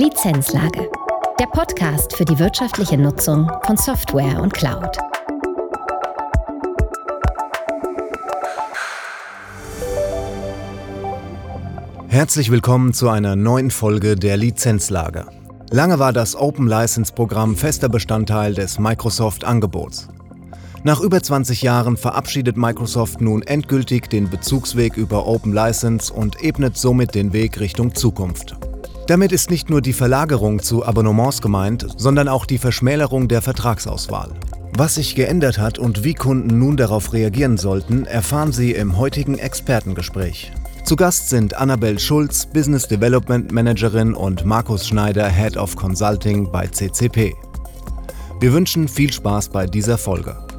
Lizenzlage. Der Podcast für die wirtschaftliche Nutzung von Software und Cloud. Herzlich willkommen zu einer neuen Folge der Lizenzlage. Lange war das Open License Programm fester Bestandteil des Microsoft-Angebots. Nach über 20 Jahren verabschiedet Microsoft nun endgültig den Bezugsweg über Open License und ebnet somit den Weg Richtung Zukunft. Damit ist nicht nur die Verlagerung zu Abonnements gemeint, sondern auch die Verschmälerung der Vertragsauswahl. Was sich geändert hat und wie Kunden nun darauf reagieren sollten, erfahren Sie im heutigen Expertengespräch. Zu Gast sind Annabel Schulz, Business Development Managerin und Markus Schneider, Head of Consulting bei CCP. Wir wünschen viel Spaß bei dieser Folge.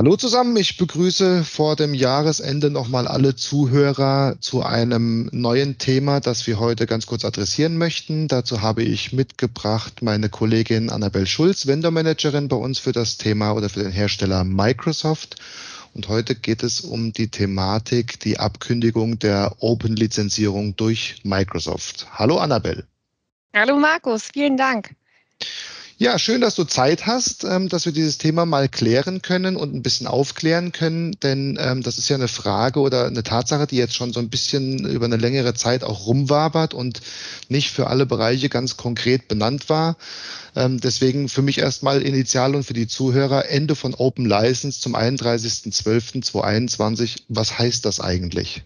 Hallo zusammen, ich begrüße vor dem Jahresende nochmal alle Zuhörer zu einem neuen Thema, das wir heute ganz kurz adressieren möchten. Dazu habe ich mitgebracht meine Kollegin Annabel Schulz, Vendor-Managerin bei uns für das Thema oder für den Hersteller Microsoft. Und heute geht es um die Thematik, die Abkündigung der Open-Lizenzierung durch Microsoft. Hallo Annabel. Hallo Markus, vielen Dank. Ja, schön, dass du Zeit hast, ähm, dass wir dieses Thema mal klären können und ein bisschen aufklären können, denn ähm, das ist ja eine Frage oder eine Tatsache, die jetzt schon so ein bisschen über eine längere Zeit auch rumwabert und nicht für alle Bereiche ganz konkret benannt war. Ähm, deswegen für mich erstmal initial und für die Zuhörer Ende von Open License zum 31.12.2021. Was heißt das eigentlich?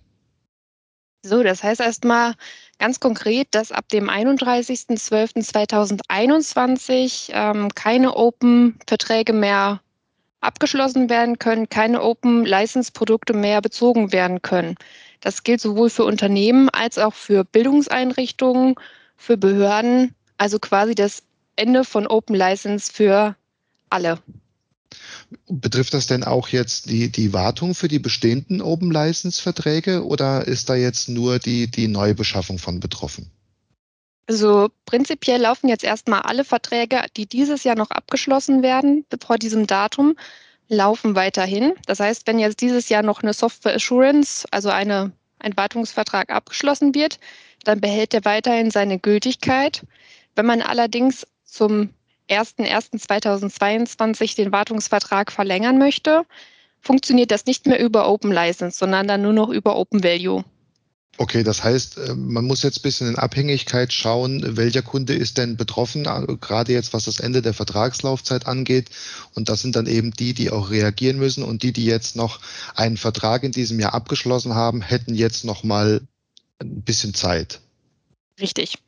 So, das heißt erstmal, Ganz konkret, dass ab dem 31.12.2021 ähm, keine Open-Verträge mehr abgeschlossen werden können, keine Open-License-Produkte mehr bezogen werden können. Das gilt sowohl für Unternehmen als auch für Bildungseinrichtungen, für Behörden, also quasi das Ende von Open License für alle. Betrifft das denn auch jetzt die, die Wartung für die bestehenden Open License Verträge oder ist da jetzt nur die, die Neubeschaffung von betroffen? Also prinzipiell laufen jetzt erstmal alle Verträge, die dieses Jahr noch abgeschlossen werden, vor diesem Datum, laufen weiterhin. Das heißt, wenn jetzt dieses Jahr noch eine Software Assurance, also eine, ein Wartungsvertrag abgeschlossen wird, dann behält er weiterhin seine Gültigkeit. Wenn man allerdings zum 1.1.2022 den Wartungsvertrag verlängern möchte, funktioniert das nicht mehr über Open License, sondern dann nur noch über Open Value. Okay, das heißt, äh, man muss jetzt ein bisschen in Abhängigkeit schauen, welcher Kunde ist denn betroffen, äh, gerade jetzt was das Ende der Vertragslaufzeit angeht. Und das sind dann eben die, die auch reagieren müssen und die, die jetzt noch einen Vertrag in diesem Jahr abgeschlossen haben, hätten jetzt noch mal ein bisschen Zeit. Richtig.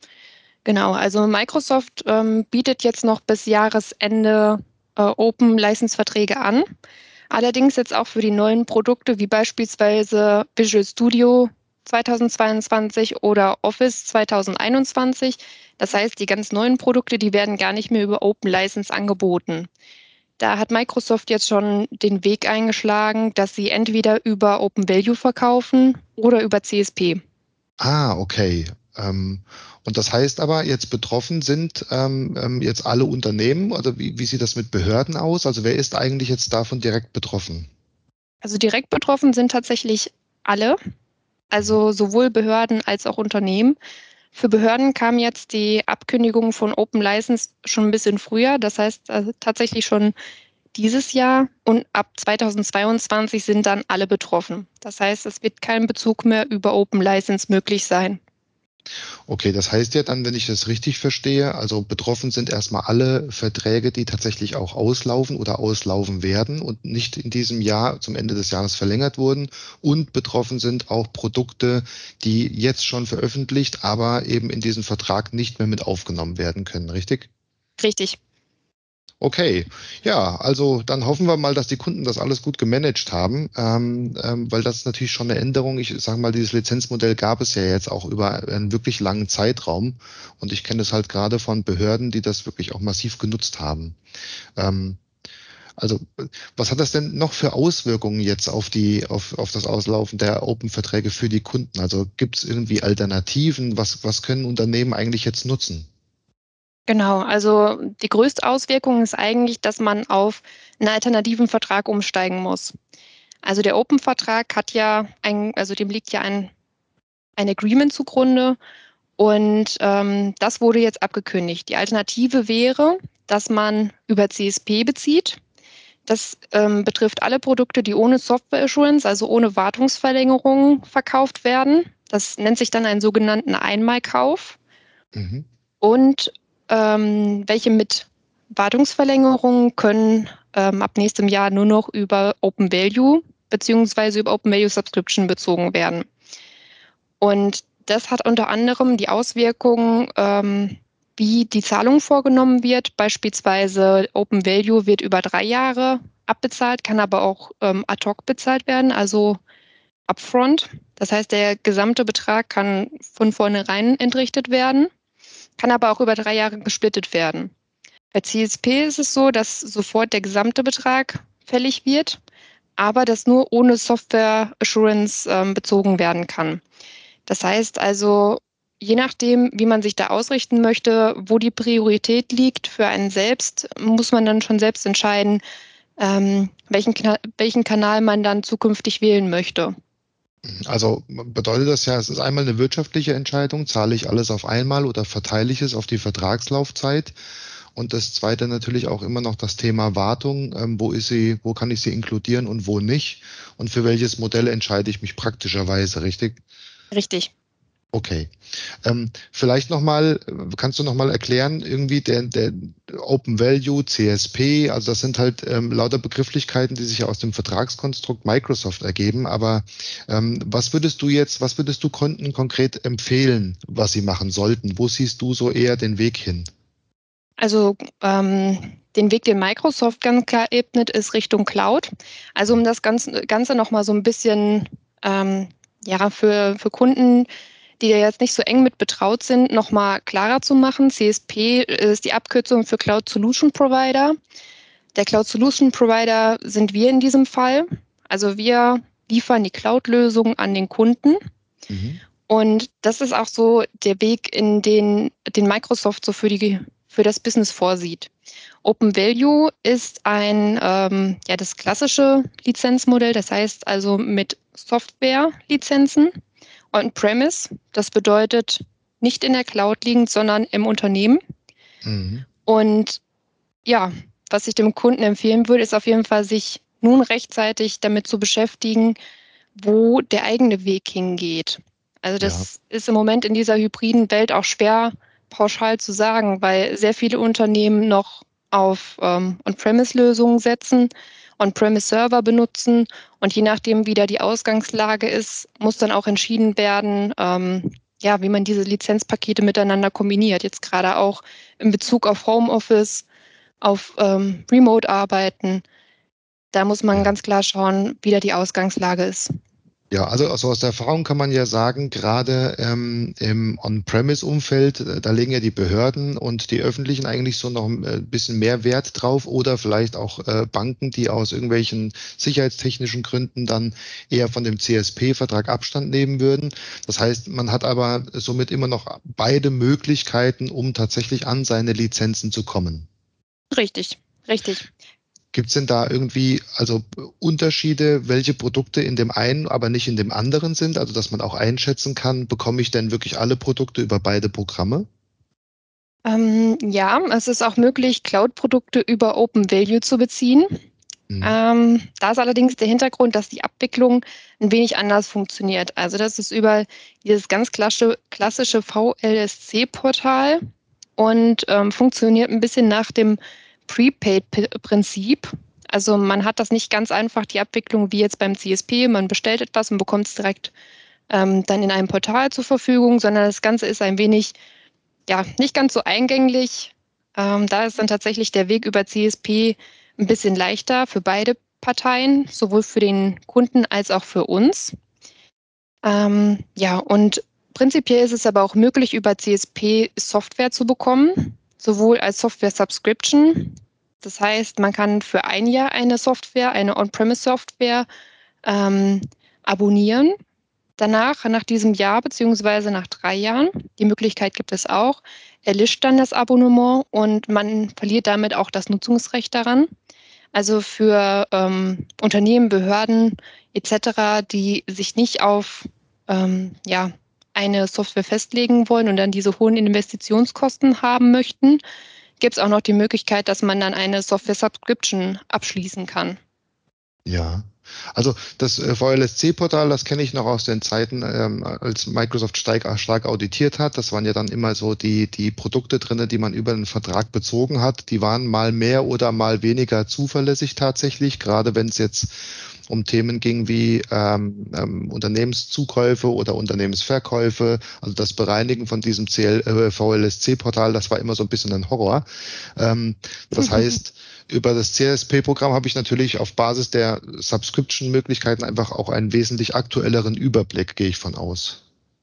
Genau, also Microsoft ähm, bietet jetzt noch bis Jahresende äh, Open-License-Verträge an. Allerdings jetzt auch für die neuen Produkte wie beispielsweise Visual Studio 2022 oder Office 2021. Das heißt, die ganz neuen Produkte, die werden gar nicht mehr über Open License angeboten. Da hat Microsoft jetzt schon den Weg eingeschlagen, dass sie entweder über Open Value verkaufen oder über CSP. Ah, okay. Ähm, und das heißt aber, jetzt betroffen sind ähm, ähm, jetzt alle Unternehmen oder wie, wie sieht das mit Behörden aus? Also wer ist eigentlich jetzt davon direkt betroffen? Also direkt betroffen sind tatsächlich alle, also sowohl Behörden als auch Unternehmen. Für Behörden kam jetzt die Abkündigung von Open License schon ein bisschen früher, das heißt also tatsächlich schon dieses Jahr und ab 2022 sind dann alle betroffen. Das heißt, es wird kein Bezug mehr über Open License möglich sein. Okay, das heißt ja dann, wenn ich das richtig verstehe, also betroffen sind erstmal alle Verträge, die tatsächlich auch auslaufen oder auslaufen werden und nicht in diesem Jahr zum Ende des Jahres verlängert wurden. Und betroffen sind auch Produkte, die jetzt schon veröffentlicht, aber eben in diesen Vertrag nicht mehr mit aufgenommen werden können, richtig? Richtig. Okay, ja, also dann hoffen wir mal, dass die Kunden das alles gut gemanagt haben, ähm, ähm, weil das ist natürlich schon eine Änderung. Ich sage mal, dieses Lizenzmodell gab es ja jetzt auch über einen wirklich langen Zeitraum und ich kenne es halt gerade von Behörden, die das wirklich auch massiv genutzt haben. Ähm, also, was hat das denn noch für Auswirkungen jetzt auf die, auf, auf das Auslaufen der Open-Verträge für die Kunden? Also gibt es irgendwie Alternativen? Was, was können Unternehmen eigentlich jetzt nutzen? Genau, also die größte Auswirkung ist eigentlich, dass man auf einen alternativen Vertrag umsteigen muss. Also der Open-Vertrag hat ja ein, also dem liegt ja ein ein Agreement zugrunde und ähm, das wurde jetzt abgekündigt. Die Alternative wäre, dass man über CSP bezieht. Das ähm, betrifft alle Produkte, die ohne Software Assurance, also ohne Wartungsverlängerung verkauft werden. Das nennt sich dann einen sogenannten Einmalkauf. Mhm. Und ähm, welche mit Wartungsverlängerung können ähm, ab nächstem Jahr nur noch über Open Value beziehungsweise über Open Value Subscription bezogen werden. Und das hat unter anderem die Auswirkungen, ähm, wie die Zahlung vorgenommen wird. Beispielsweise Open Value wird über drei Jahre abbezahlt, kann aber auch ähm, ad hoc bezahlt werden, also upfront. Das heißt, der gesamte Betrag kann von vornherein entrichtet werden, kann aber auch über drei Jahre gesplittet werden. Bei CSP ist es so, dass sofort der gesamte Betrag fällig wird, aber das nur ohne Software Assurance ähm, bezogen werden kann. Das heißt also, je nachdem, wie man sich da ausrichten möchte, wo die Priorität liegt für einen selbst, muss man dann schon selbst entscheiden, ähm, welchen, welchen Kanal man dann zukünftig wählen möchte. Also bedeutet das ja, es ist einmal eine wirtschaftliche Entscheidung, zahle ich alles auf einmal oder verteile ich es auf die Vertragslaufzeit? Und das zweite natürlich auch immer noch das Thema Wartung. Ähm, wo ist sie, wo kann ich sie inkludieren und wo nicht? Und für welches Modell entscheide ich mich praktischerweise, richtig? Richtig. Okay. Ähm, vielleicht nochmal, kannst du nochmal erklären, irgendwie der, der Open Value, CSP, also das sind halt ähm, lauter Begrifflichkeiten, die sich aus dem Vertragskonstrukt Microsoft ergeben. Aber ähm, was würdest du jetzt, was würdest du Kunden konkret empfehlen, was sie machen sollten? Wo siehst du so eher den Weg hin? Also ähm, den Weg, den Microsoft ganz klar ebnet, ist Richtung Cloud. Also um das Ganze, Ganze nochmal so ein bisschen ähm, ja, für, für Kunden, die ja jetzt nicht so eng mit betraut sind, nochmal klarer zu machen. CSP ist die Abkürzung für Cloud Solution Provider. Der Cloud Solution Provider sind wir in diesem Fall. Also wir liefern die Cloud-Lösung an den Kunden. Mhm. Und das ist auch so der Weg, in den, den Microsoft so für, die, für das Business vorsieht. Open Value ist ein, ähm, ja, das klassische Lizenzmodell, das heißt also mit Software-Lizenzen on-premise. Das bedeutet nicht in der Cloud liegend, sondern im Unternehmen. Mhm. Und ja, was ich dem Kunden empfehlen würde, ist auf jeden Fall, sich nun rechtzeitig damit zu beschäftigen, wo der eigene Weg hingeht. Also das ja. ist im Moment in dieser hybriden Welt auch schwer pauschal zu sagen, weil sehr viele Unternehmen noch auf ähm, On-Premise-Lösungen setzen On-Premise-Server benutzen. Und je nachdem, wie da die Ausgangslage ist, muss dann auch entschieden werden, ähm, ja, wie man diese Lizenzpakete miteinander kombiniert. Jetzt gerade auch in Bezug auf Homeoffice, auf ähm, Remote-Arbeiten. Da muss man ganz klar schauen, wie da die Ausgangslage ist. Ja, also, also aus der Erfahrung kann man ja sagen, gerade ähm, im On-Premise-Umfeld, äh, da legen ja die Behörden und die Öffentlichen eigentlich so noch ein äh, bisschen mehr Wert drauf oder vielleicht auch äh, Banken, die aus irgendwelchen sicherheitstechnischen Gründen dann eher von dem CSP-Vertrag Abstand nehmen würden. Das heißt, man hat aber somit immer noch beide Möglichkeiten, um tatsächlich an seine Lizenzen zu kommen. Richtig, richtig. Gibt es denn da irgendwie also Unterschiede, welche Produkte in dem einen, aber nicht in dem anderen sind? Also dass man auch einschätzen kann, bekomme ich denn wirklich alle Produkte über beide Programme? Ähm, ja, es ist auch möglich, Cloud-Produkte über Open Value zu beziehen. Mhm. Ähm, da ist allerdings der Hintergrund, dass die Abwicklung ein wenig anders funktioniert. Also das ist über dieses ganz klassische, klassische VLSC-Portal und ähm, funktioniert ein bisschen nach dem Prepaid-Prinzip. Also man hat das nicht ganz einfach, die Abwicklung wie jetzt beim CSP. Man bestellt etwas und bekommt es direkt ähm, dann in einem Portal zur Verfügung, sondern das Ganze ist ein wenig, ja, nicht ganz so eingänglich. Ähm, da ist dann tatsächlich der Weg über CSP ein bisschen leichter für beide Parteien, sowohl für den Kunden als auch für uns. Ähm, ja, und prinzipiell ist es aber auch möglich, über CSP Software zu bekommen sowohl als Software-Subscription. Das heißt, man kann für ein Jahr eine Software, eine On-Premise-Software ähm, abonnieren. Danach, nach diesem Jahr beziehungsweise nach drei Jahren, die Möglichkeit gibt es auch, erlischt dann das Abonnement und man verliert damit auch das Nutzungsrecht daran. Also für ähm, Unternehmen, Behörden etc., die sich nicht auf ähm, ja, eine Software festlegen wollen und dann diese hohen Investitionskosten haben möchten, gibt es auch noch die Möglichkeit, dass man dann eine Software-Subscription abschließen kann. Ja, also das äh, VLSC-Portal, das kenne ich noch aus den Zeiten, ähm, als Microsoft stark, stark, auditiert hat. Das waren ja dann immer so die, die Produkte drin, die man über einen Vertrag bezogen hat. Die waren mal mehr oder mal weniger zuverlässig tatsächlich, gerade wenn es jetzt um Themen ging wie ähm, ähm, Unternehmenszukäufe oder Unternehmensverkäufe. Also das Bereinigen von diesem CL, äh, VLSC-Portal, das war immer so ein bisschen ein Horror. Ähm, das heißt, über das CSP-Programm habe ich natürlich auf Basis der Subscription-Möglichkeiten einfach auch einen wesentlich aktuelleren Überblick, gehe ich von aus.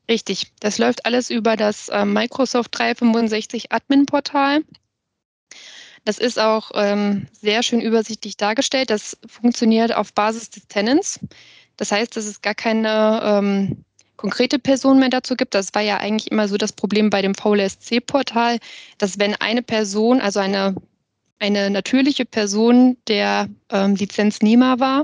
Richtig, das läuft alles über das äh, Microsoft 365 Admin-Portal. Das ist auch ähm, sehr schön übersichtlich dargestellt. Das funktioniert auf Basis des Tenants. Das heißt, dass es gar keine ähm, konkrete Person mehr dazu gibt. Das war ja eigentlich immer so das Problem bei dem VLSC-Portal, dass wenn eine Person, also eine, eine natürliche Person der ähm, Lizenznehmer war,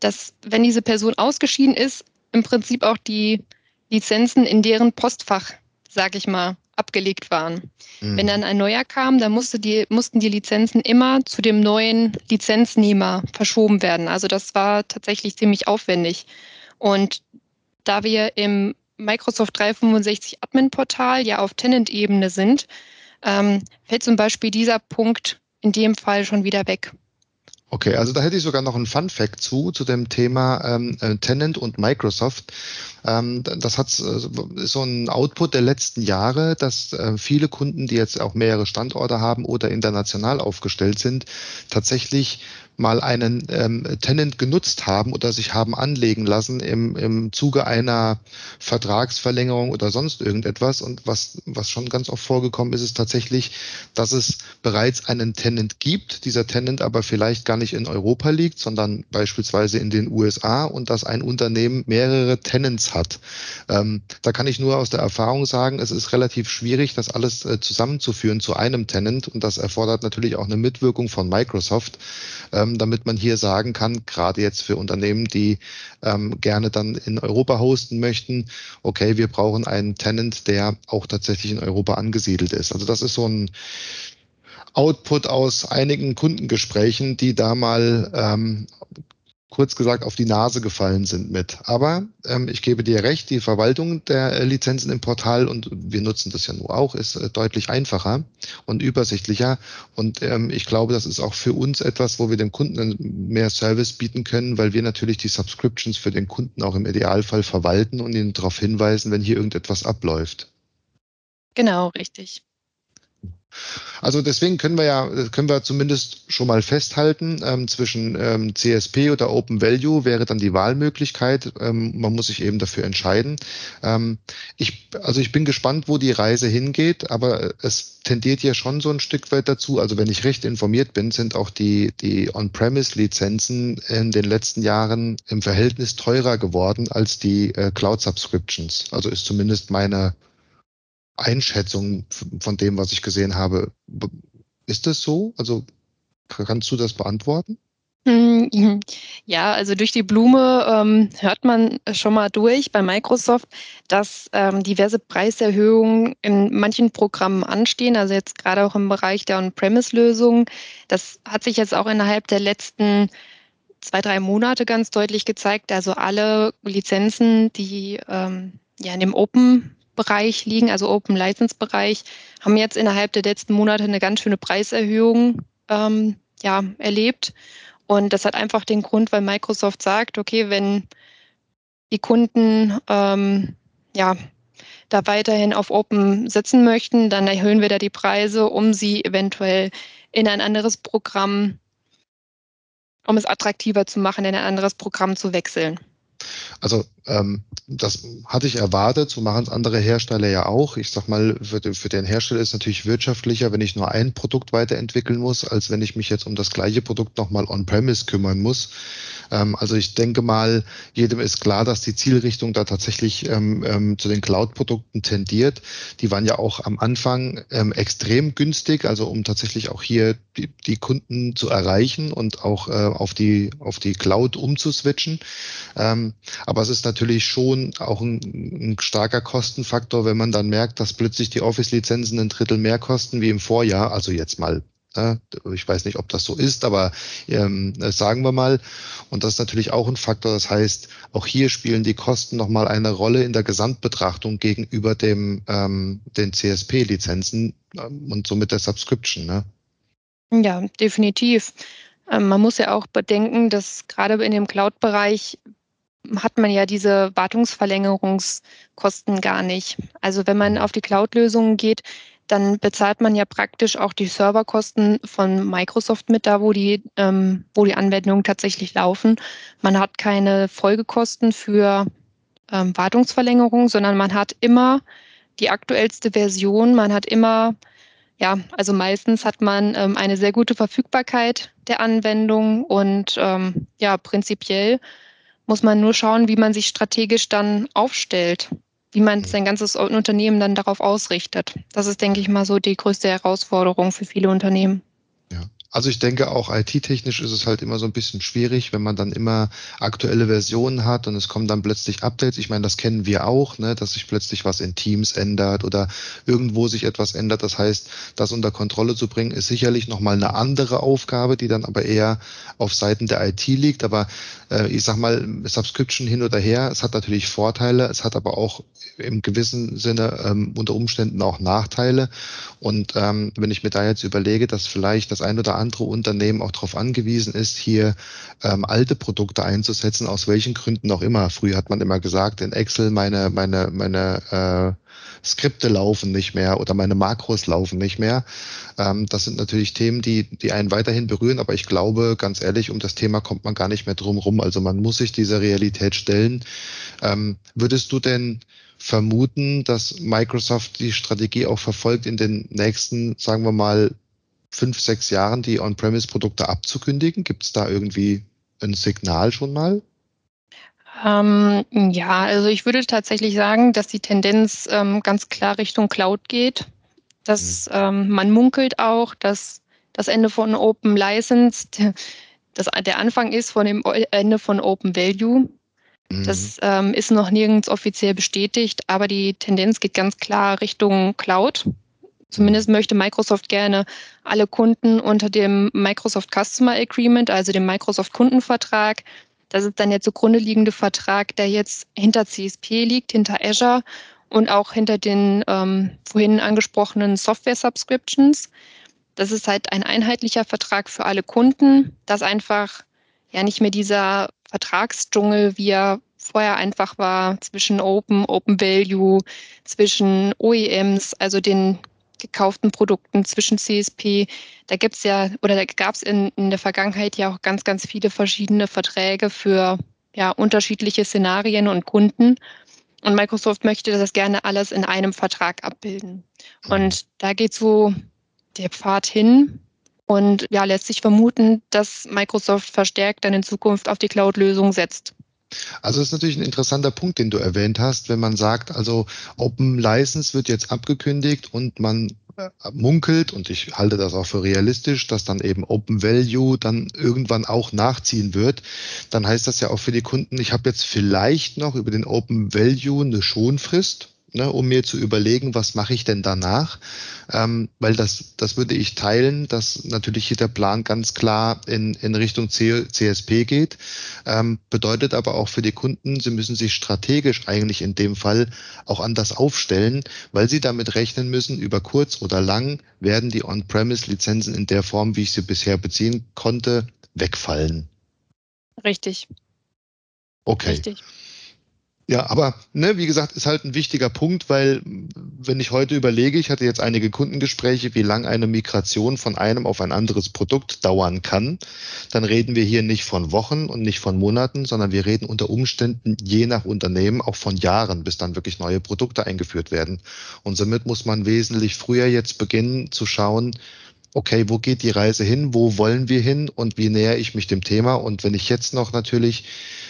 dass wenn diese Person ausgeschieden ist, im Prinzip auch die Lizenzen in deren Postfach, sag ich mal, abgelegt waren. Mhm. Wenn dann ein neuer kam, dann musste die, mussten die Lizenzen immer zu dem neuen Lizenznehmer verschoben werden. Also das war tatsächlich ziemlich aufwendig. Und da wir im Microsoft 365 Admin-Portal ja auf Tenant-Ebene sind, ähm, fällt zum Beispiel dieser Punkt in dem Fall schon wieder weg. Okay, also da hätte ich sogar noch einen Fun Fact zu, zu dem Thema ähm, äh, Tenant und Microsoft. Ähm, das hat äh, so ein Output der letzten Jahre, dass äh, viele Kunden, die jetzt auch mehrere Standorte haben oder international aufgestellt sind, tatsächlich mal einen ähm, Tenant genutzt haben oder sich haben anlegen lassen im, im Zuge einer Vertragsverlängerung oder sonst irgendetwas. Und was, was schon ganz oft vorgekommen ist, ist tatsächlich, dass es bereits einen Tenant gibt, dieser Tenant aber vielleicht gar nicht in Europa liegt, sondern beispielsweise in den USA und dass ein Unternehmen mehrere Tenants hat. Ähm, da kann ich nur aus der Erfahrung sagen, es ist relativ schwierig, das alles äh, zusammenzuführen zu einem Tenant und das erfordert natürlich auch eine Mitwirkung von Microsoft. Äh, ähm, damit man hier sagen kann, gerade jetzt für Unternehmen, die ähm, gerne dann in Europa hosten möchten, okay, wir brauchen einen Tenant, der auch tatsächlich in Europa angesiedelt ist. Also das ist so ein Output aus einigen Kundengesprächen, die da mal ähm, kurz gesagt auf die Nase gefallen sind mit. Aber ähm, ich gebe dir recht, die Verwaltung der äh, Lizenzen im Portal, und wir nutzen das ja nur auch, ist äh, deutlich einfacher und übersichtlicher. Und ähm, ich glaube, das ist auch für uns etwas, wo wir dem Kunden mehr Service bieten können, weil wir natürlich die Subscriptions für den Kunden auch im Idealfall verwalten und ihn darauf hinweisen, wenn hier irgendetwas abläuft. Genau, richtig. Also deswegen können wir ja, können wir zumindest schon mal festhalten, ähm, zwischen ähm, CSP oder Open Value wäre dann die Wahlmöglichkeit. Ähm, man muss sich eben dafür entscheiden. Ähm, ich, also ich bin gespannt, wo die Reise hingeht, aber es tendiert ja schon so ein Stück weit dazu. Also wenn ich recht informiert bin, sind auch die, die On-Premise-Lizenzen in den letzten Jahren im Verhältnis teurer geworden als die äh, Cloud-Subscriptions. Also ist zumindest meine Einschätzung von dem, was ich gesehen habe. Ist das so? Also kannst du das beantworten? Hm, ja, also durch die Blume ähm, hört man schon mal durch bei Microsoft, dass ähm, diverse Preiserhöhungen in manchen Programmen anstehen, also jetzt gerade auch im Bereich der On-Premise-Lösungen. Das hat sich jetzt auch innerhalb der letzten zwei, drei Monate ganz deutlich gezeigt. Also alle Lizenzen, die ähm, ja in dem Open Bereich liegen, also Open License Bereich, haben jetzt innerhalb der letzten Monate eine ganz schöne Preiserhöhung ähm, ja, erlebt. Und das hat einfach den Grund, weil Microsoft sagt, okay, wenn die Kunden ähm, ja, da weiterhin auf Open sitzen möchten, dann erhöhen wir da die Preise, um sie eventuell in ein anderes Programm, um es attraktiver zu machen, in ein anderes Programm zu wechseln. Also ähm, das hatte ich erwartet, so machen es andere Hersteller ja auch. Ich sag mal, für, für den Hersteller ist es natürlich wirtschaftlicher, wenn ich nur ein Produkt weiterentwickeln muss, als wenn ich mich jetzt um das gleiche Produkt nochmal on-premise kümmern muss. Ähm, also ich denke mal, jedem ist klar, dass die Zielrichtung da tatsächlich ähm, ähm, zu den Cloud-Produkten tendiert. Die waren ja auch am Anfang extrem günstig, also um tatsächlich auch hier die, die Kunden zu erreichen und auch äh, auf die auf die Cloud umzuswitchen. Aber es ist natürlich schon auch ein, ein starker Kostenfaktor, wenn man dann merkt, dass plötzlich die Office-Lizenzen ein Drittel mehr kosten wie im Vorjahr. Also jetzt mal ich weiß nicht, ob das so ist, aber ähm, sagen wir mal. Und das ist natürlich auch ein Faktor. Das heißt, auch hier spielen die Kosten nochmal eine Rolle in der Gesamtbetrachtung gegenüber dem, ähm, den CSP-Lizenzen ähm, und somit der Subscription. Ne? Ja, definitiv. Man muss ja auch bedenken, dass gerade in dem Cloud-Bereich hat man ja diese Wartungsverlängerungskosten gar nicht. Also wenn man auf die Cloud-Lösungen geht, dann bezahlt man ja praktisch auch die Serverkosten von Microsoft mit da, wo die, ähm, wo die Anwendungen tatsächlich laufen. Man hat keine Folgekosten für ähm, Wartungsverlängerung, sondern man hat immer die aktuellste Version. Man hat immer, ja, also meistens hat man ähm, eine sehr gute Verfügbarkeit der Anwendung und ähm, ja, prinzipiell muss man nur schauen, wie man sich strategisch dann aufstellt wie man mhm. sein ganzes Unternehmen dann darauf ausrichtet. Das ist, denke ich mal, so die größte Herausforderung für viele Unternehmen. Also ich denke auch IT-technisch ist es halt immer so ein bisschen schwierig, wenn man dann immer aktuelle Versionen hat und es kommen dann plötzlich Updates. Ich meine, das kennen wir auch, ne, dass sich plötzlich was in Teams ändert oder irgendwo sich etwas ändert. Das heißt, das unter Kontrolle zu bringen, ist sicherlich nochmal eine andere Aufgabe, die dann aber eher auf Seiten der IT liegt. Aber äh, ich sag mal, Subscription hin oder her, es hat natürlich Vorteile, es hat aber auch im gewissen Sinne ähm, unter Umständen auch Nachteile. Und ähm, wenn ich mir da jetzt überlege, dass vielleicht das ein oder andere Unternehmen auch darauf angewiesen ist, hier ähm, alte Produkte einzusetzen, aus welchen Gründen auch immer. Früher hat man immer gesagt, in Excel meine, meine, meine äh, Skripte laufen nicht mehr oder meine Makros laufen nicht mehr. Ähm, das sind natürlich Themen, die, die einen weiterhin berühren, aber ich glaube, ganz ehrlich, um das Thema kommt man gar nicht mehr drum rum. Also man muss sich dieser Realität stellen. Ähm, würdest du denn vermuten, dass Microsoft die Strategie auch verfolgt, in den nächsten, sagen wir mal, fünf, sechs Jahren die On-Premise-Produkte abzukündigen? Gibt es da irgendwie ein Signal schon mal? Ähm, ja, also ich würde tatsächlich sagen, dass die Tendenz ähm, ganz klar Richtung Cloud geht. Dass mhm. ähm, man munkelt auch, dass das Ende von Open License das, der Anfang ist von dem Ende von Open Value. Mhm. Das ähm, ist noch nirgends offiziell bestätigt, aber die Tendenz geht ganz klar Richtung Cloud. Zumindest möchte Microsoft gerne alle Kunden unter dem Microsoft Customer Agreement, also dem Microsoft Kundenvertrag, das ist dann der zugrunde liegende Vertrag, der jetzt hinter CSP liegt, hinter Azure und auch hinter den ähm, vorhin angesprochenen Software-Subscriptions. Das ist halt ein einheitlicher Vertrag für alle Kunden, dass einfach ja nicht mehr dieser Vertragsdschungel, wie er vorher einfach war, zwischen Open, Open Value, zwischen OEMs, also den gekauften Produkten zwischen CSP. Da gibt es ja, oder da gab es in, in der Vergangenheit ja auch ganz, ganz viele verschiedene Verträge für ja, unterschiedliche Szenarien und Kunden. Und Microsoft möchte das gerne alles in einem Vertrag abbilden. Und da geht so der Pfad hin. Und ja, lässt sich vermuten, dass Microsoft verstärkt dann in Zukunft auf die Cloud-Lösung setzt. Also das ist natürlich ein interessanter Punkt, den du erwähnt hast, wenn man sagt, also Open License wird jetzt abgekündigt und man äh, munkelt, und ich halte das auch für realistisch, dass dann eben Open Value dann irgendwann auch nachziehen wird, dann heißt das ja auch für die Kunden, ich habe jetzt vielleicht noch über den Open Value eine Schonfrist ne, um mir zu überlegen, was mache ich denn danach? Ähm, weil das, das würde ich teilen, dass natürlich hier der Plan ganz klar in, in Richtung C, CSP geht. Ähm, bedeutet aber auch für die Kunden, sie müssen sich strategisch eigentlich in dem Fall auch anders aufstellen, weil sie damit rechnen müssen, über kurz oder lang werden die On-Premise-Lizenzen in der Form, wie ich sie bisher beziehen konnte, wegfallen. Richtig. Okay. Richtig. Ja, aber ne, wie gesagt, ist halt ein wichtiger Punkt, weil wenn ich heute überlege, ich hatte jetzt einige Kundengespräche, wie lang eine Migration von einem auf ein anderes Produkt dauern kann, dann reden wir hier nicht von Wochen und nicht von Monaten, sondern wir reden unter Umständen je nach Unternehmen auch von Jahren, bis dann wirklich neue Produkte eingeführt werden. Und somit muss man wesentlich früher jetzt beginnen zu schauen, okay, wo geht die Reise hin, wo wollen wir hin und wie näher ich mich dem Thema. Und wenn ich jetzt noch natürlich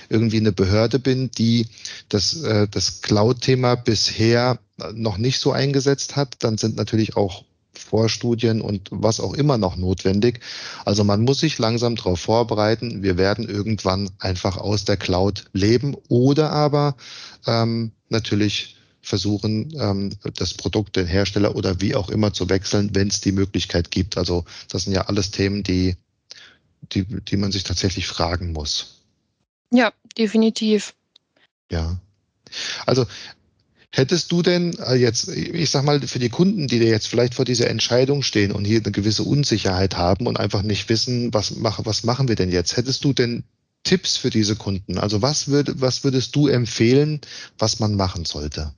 irgendwie eine Behörde bin, die das, äh, das Cloud-Thema bisher noch nicht so eingesetzt hat, dann sind natürlich auch Vorstudien und was auch immer noch notwendig. Also man muss sich langsam darauf vorbereiten. Wir werden irgendwann einfach aus der Cloud leben oder aber ähm, natürlich versuchen, ähm, das Produkt, den Hersteller oder wie auch immer zu wechseln, wenn es die Möglichkeit gibt. Also das sind ja alles Themen, die, die, die man sich tatsächlich fragen muss. Ja, definitiv. Ja. Also Hättest du denn äh, jetzt, ich sag mal, für die Kunden, die jetzt vielleicht vor dieser Entscheidung stehen und hier eine gewisse Unsicherheit haben und einfach nicht wissen, was, mach, was machen wir denn jetzt, hättest du denn Tipps für diese Kunden? Also was, würd, was würdest du empfehlen, was man machen sollte?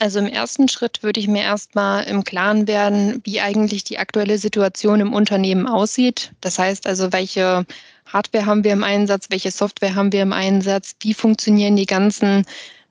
Also im ersten Schritt würde ich mir erstmal im Klaren werden, wie eigentlich die aktuelle Situation im Unternehmen aussieht. Das heißt also, welche Hardware haben wir im Einsatz, welche Software haben wir im Einsatz, wie funktionieren die ganzen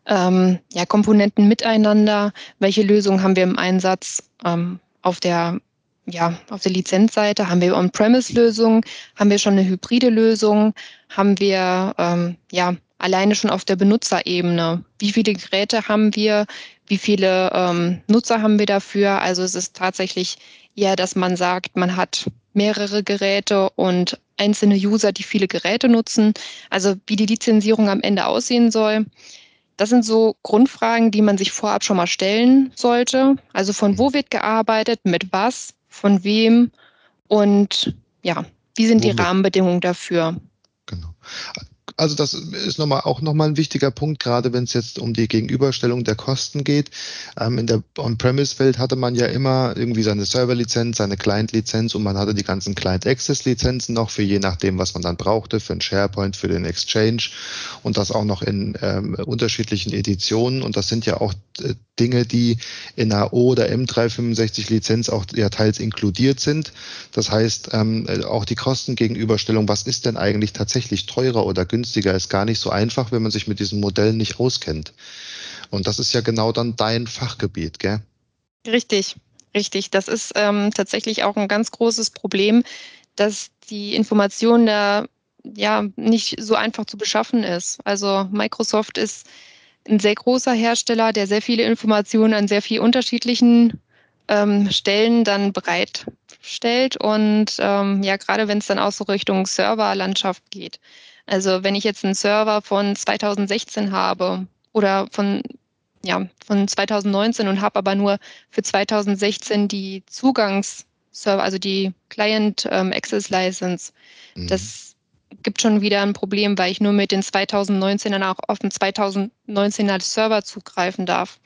ähm, ja, Komponenten miteinander, welche Lösungen haben wir im Einsatz ähm, auf der ja, auf der Lizenzseite haben wir On-Premise-Lösungen, haben wir schon eine hybride Lösung, haben wir ähm, ja alleine schon auf der Benutzerebene. Wie viele Geräte haben wir? Wie viele ähm, Nutzer haben wir dafür? Also es ist tatsächlich eher, dass man sagt, man hat mehrere Geräte und einzelne User, die viele Geräte nutzen. Also wie die Lizenzierung am Ende aussehen soll. Das sind so Grundfragen, die man sich vorab schon mal stellen sollte. Also von wo wird gearbeitet, mit was, von wem und ja, wie sind Womit? die Rahmenbedingungen dafür? Genau. Also das ist nochmal auch nochmal ein wichtiger Punkt, gerade wenn es jetzt um die Gegenüberstellung der Kosten geht. Ähm, in der On-Premise-Welt hatte man ja immer irgendwie seine Server-Lizenz, seine Client-Lizenz und man hatte die ganzen Client-Access-Lizenzen noch für je nachdem, was man dann brauchte, für den SharePoint, für den Exchange und das auch noch in ähm, unterschiedlichen Editionen. Und das sind ja auch äh, Dinge, die in einer O- oder M365-Lizenz auch ja teils inkludiert sind. Das heißt, ähm, auch die Kostengegenüberstellung, was ist denn eigentlich tatsächlich teurer oder günstiger, ist gar nicht so einfach, wenn man sich mit diesen Modellen nicht auskennt. Und das ist ja genau dann dein Fachgebiet, gell? Richtig, richtig. Das ist ähm, tatsächlich auch ein ganz großes Problem, dass die Information da ja nicht so einfach zu beschaffen ist. Also Microsoft ist ein sehr großer Hersteller, der sehr viele Informationen an sehr vielen unterschiedlichen ähm, Stellen dann bereitstellt. Und ähm, ja, gerade wenn es dann auch so Richtung Serverlandschaft geht. Also wenn ich jetzt einen Server von 2016 habe oder von ja, von 2019 und habe aber nur für 2016 die Zugangsserver, also die Client ähm, Access License. Mhm. Das gibt schon wieder ein Problem, weil ich nur mit den 2019ern auch auf den 2019er Server zugreifen darf.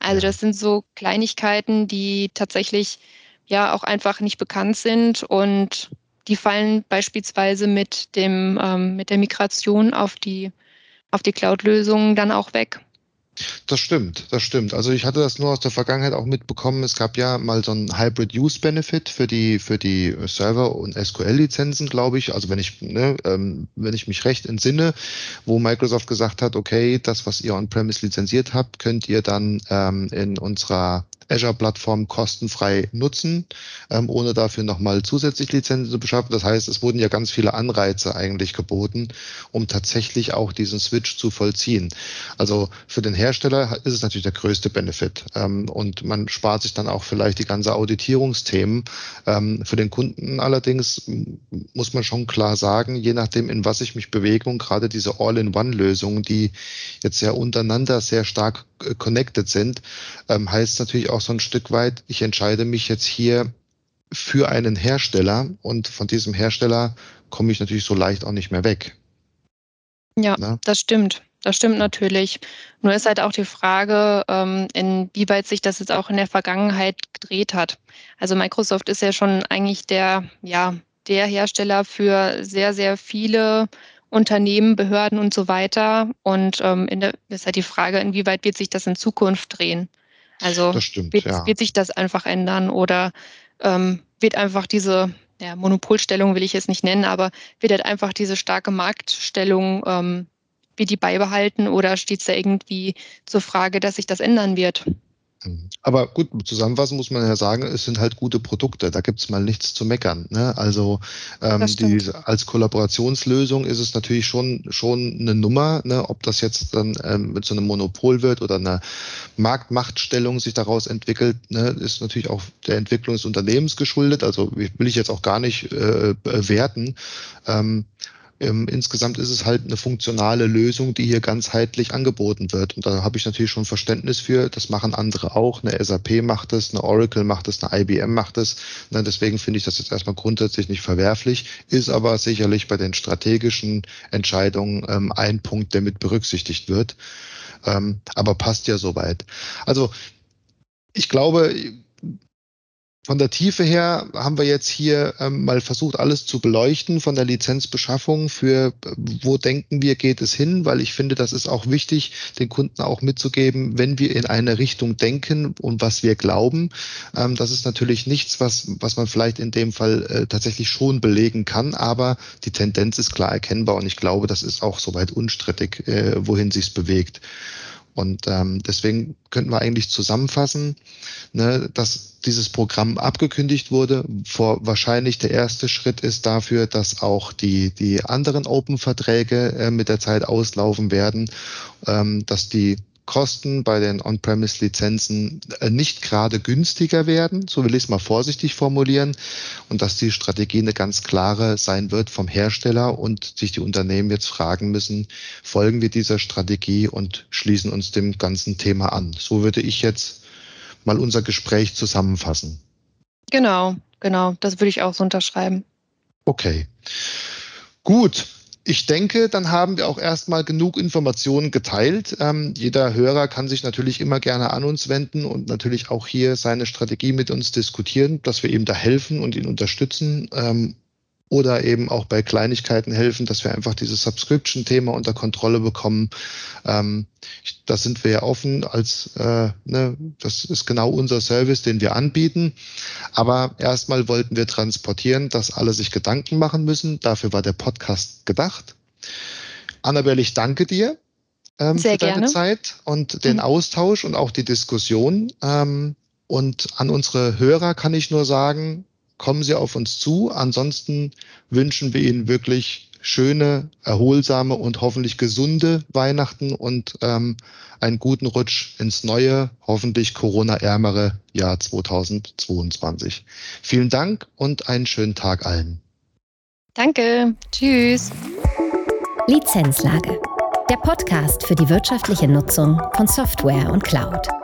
Also das sind so Kleinigkeiten, die tatsächlich ja auch einfach nicht bekannt sind und die fallen beispielsweise mit dem ähm, mit der Migration auf die auf die Cloud-Lösungen dann auch weg. Das stimmt, das stimmt. Also ich hatte das nur aus der Vergangenheit auch mitbekommen. Es gab ja mal so ein Hybrid Use Benefit für die für die Server und SQL-Lizenzen, glaube ich. Also wenn ich ne, ähm, wenn ich mich recht entsinne, wo Microsoft gesagt hat, okay, das was ihr on-premise lizenziert habt, könnt ihr dann ähm, in unserer Azure-Plattform kostenfrei nutzen, ähm, ohne dafür nochmal zusätzlich Lizenzen zu beschaffen. Das heißt, es wurden ja ganz viele Anreize eigentlich geboten, um tatsächlich auch diesen Switch zu vollziehen. Also für den Hersteller ist es natürlich der größte Benefit ähm, und man spart sich dann auch vielleicht die ganze Auditierungsthemen. Ähm, für den Kunden allerdings muss man schon klar sagen, je nachdem, in was ich mich bewege und gerade diese All-in-One-Lösungen, die jetzt ja untereinander sehr stark connected sind, ähm, heißt natürlich auch so ein Stück weit, ich entscheide mich jetzt hier für einen Hersteller und von diesem Hersteller komme ich natürlich so leicht auch nicht mehr weg. Ja, Na? das stimmt. Das stimmt natürlich. Nur ist halt auch die Frage, ähm, inwieweit sich das jetzt auch in der Vergangenheit gedreht hat. Also Microsoft ist ja schon eigentlich der, ja, der Hersteller für sehr, sehr viele Unternehmen, Behörden und so weiter. Und ähm, in der, ist halt die Frage, inwieweit wird sich das in Zukunft drehen? Also stimmt, wird, ja. wird, sich das einfach ändern oder ähm, wird einfach diese ja, Monopolstellung will ich jetzt nicht nennen, aber wird halt einfach diese starke Marktstellung, ähm, wird die beibehalten oder steht es da irgendwie zur Frage, dass sich das ändern wird? Mhm. Aber gut, zusammenfassend muss man ja sagen, es sind halt gute Produkte. Da gibt's mal nichts zu meckern. Ne? Also ähm, die, als Kollaborationslösung ist es natürlich schon, schon eine Nummer, ne? ob das jetzt dann ähm, mit so einem Monopol wird oder eine Marktmachtstellung sich daraus entwickelt, ne? ist natürlich auch der Entwicklung des Unternehmens geschuldet. Also will ich jetzt auch gar nicht äh, bewerten. Ähm, ähm, insgesamt ist es halt eine funktionale Lösung, die hier ganzheitlich angeboten wird. Und da habe ich natürlich schon Verständnis für. Das machen andere auch. Eine SAP macht das, eine Oracle macht das, eine IBM macht. Na, deswegen finde ich das jetzt erstmal grundsätzlich nicht verwerflich, ist aber sicherlich bei den strategischen Entscheidungen ähm, ein Punkt, der mit berücksichtigt wird. Ähm, aber passt ja soweit. Also ich glaube, von der Tiefe her haben wir jetzt hier ähm, mal versucht, alles zu beleuchten von der Lizenzbeschaffung für, wo denken wir, geht es hin, weil ich finde, das ist auch wichtig, den Kunden auch mitzugeben, wenn wir in eine Richtung denken und was wir glauben. Ähm, das ist natürlich nichts, was, was man vielleicht in dem Fall äh, tatsächlich schon belegen kann, aber die Tendenz ist klar erkennbar und ich glaube, das ist auch soweit unstrittig, äh, wohin sich's bewegt. Und ähm, deswegen könnten wir eigentlich zusammenfassen, ne, dass dieses Programm abgekündigt wurde. Vor wahrscheinlich der erste Schritt ist dafür, dass auch die, die anderen Open-Verträge äh, mit der Zeit auslaufen werden, ähm, dass die Kosten bei den On-Premise-Lizenzen äh, nicht gerade günstiger werden, so will ich es mal vorsichtig formulieren, und dass die Strategie eine ganz klare sein wird vom Hersteller und sich die Unternehmen jetzt fragen müssen, folgen wir dieser Strategie und schließen uns dem ganzen Thema an. So würde ich jetzt mal unser Gespräch zusammenfassen. Genau, genau, das würde ich auch so unterschreiben. Okay. Gut, ich denke, dann haben wir auch erstmal genug Informationen geteilt. Ähm, jeder Hörer kann sich natürlich immer gerne an uns wenden und natürlich auch hier seine Strategie mit uns diskutieren, dass wir ihm da helfen und ihn unterstützen. Ähm, oder eben auch bei Kleinigkeiten helfen, dass wir einfach dieses Subscription-Thema unter Kontrolle bekommen. Ähm, da sind wir ja offen als, äh, ne, das ist genau unser Service, den wir anbieten. Aber erstmal wollten wir transportieren, dass alle sich Gedanken machen müssen. Dafür war der Podcast gedacht. Annabelle, ich danke dir ähm, für deine gerne. Zeit und den mhm. Austausch und auch die Diskussion. Ähm, und an unsere Hörer kann ich nur sagen, kommen Sie auf uns zu. Ansonsten wünschen wir Ihnen wirklich schöne, erholsame und hoffentlich gesunde Weihnachten und ähm, einen guten Rutsch ins neue, hoffentlich Corona-ärmere Jahr 2022. Vielen Dank und einen schönen Tag allen. Danke. Tschüss. Lizenzlage. Der Podcast für die wirtschaftliche Nutzung von Software und Cloud.